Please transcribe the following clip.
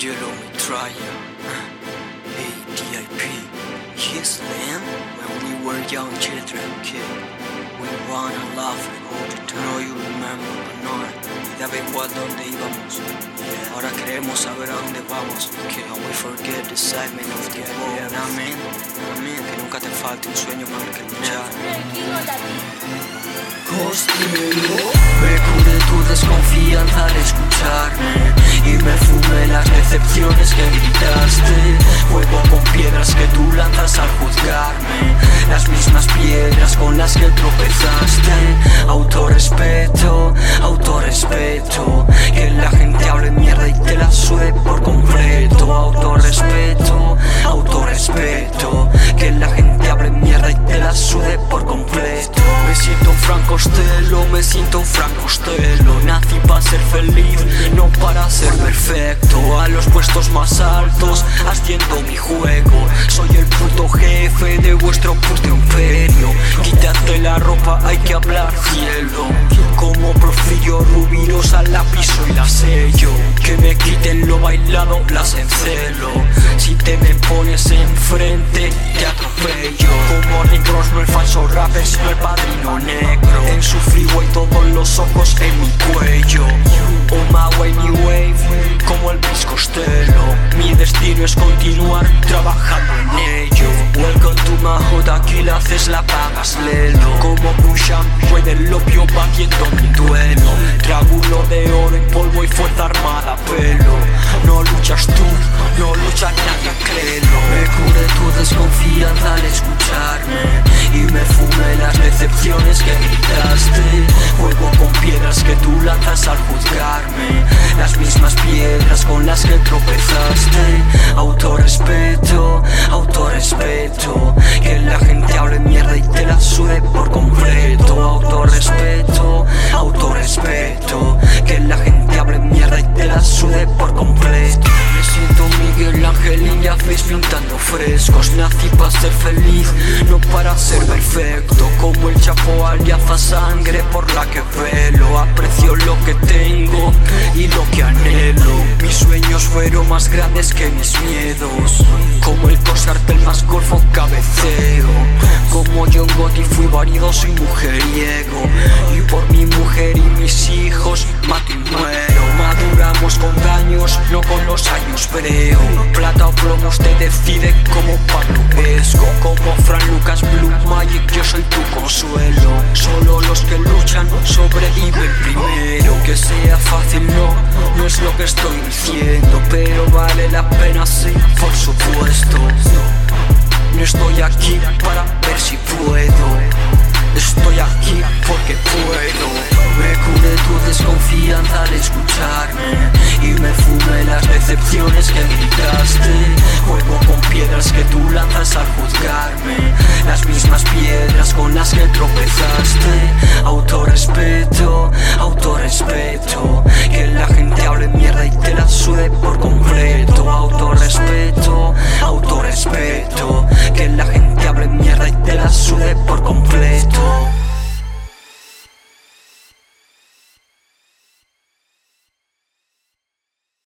Angelo Mitraya. Hey, DIP. Yes, man. When we were young children, kid. We and laugh all the time. No, you remember, but not. Y daba igual dónde íbamos. Ahora queremos saber a dónde vamos. Que and we forget the excitement of the world. Amén. Amén. Que nunca te falte un sueño el que luchar. Costello Me curé tu desconfianza al escucharme Y me fumé las decepciones que gritaste. Juego con piedras que tú lanzas al juzgarme. Las mismas piedras con las que tropezaste. Autorrespeto, autorrespeto. Que la gente hable mierda y te la sube por completo. Autorrespeto, autorrespeto. Que la gente hable mierda y te la sude por completo. Me siento un Frank Costello, me siento un Frank Costello. Nací para ser feliz, no para ser perfecto. A los puestos más altos, haciendo mi juego. Soy el puto jefe de vuestro puto imperio Quítate la ropa, hay que hablar cielo. Como Porfirio Rubirosa la piso y la sello. Que me quiten lo bailado, las encelo. Si te me pones enfrente, te atropello. Como no el falso rapper, sino el Es continuar trabajando en ello. Welcome to my hood, aquí la haces, la pagas lelo Como Busham, fue del opio batiendo mi duelo. Triángulo de oro en polvo y fuerza armada pelo No luchas tú, no lucha nadie, créelo. Me curé tu desconfianza al escucharme Y me fumé las decepciones que gritaste. Juego con piedras que tú lanzas al juzgarme mismas piedras con las que tropezaste. Autorrespeto, autorrespeto. Que la gente hable mierda y te la sude por completo. Autorrespeto, autorrespeto. Que la gente hable mierda y te la sude por completo. Me siento Miguel Ángel y ya ves pintando frescos. Nací para ser feliz, no para ser perfecto. Como el chapo aliaza sangre por la que velo. Aprecio lo que tengo fueron más grandes que mis miedos. Como el cosarte el más golfo cabeceo. Como John Gotti fui vanidoso y mujeriego. Y por mi mujer y mis hijos mato y muero. Maduramos con daños, no con los años breo. Plata o plomo usted decide como Pablo Como Fran Lucas Blue Magic yo soy tu consuelo. Solo los que luchan sobreviven primero. Que sea fácil no, no es lo que estoy diciendo vale la pena sí, por supuesto. No estoy aquí para ver si puedo. Estoy aquí porque puedo. Me curé tu desconfianza al escucharme. Y me fumé las decepciones que gritaste. Juego con piedras que tú lanzas al juzgarme. Las mismas piedras con las que tropezaste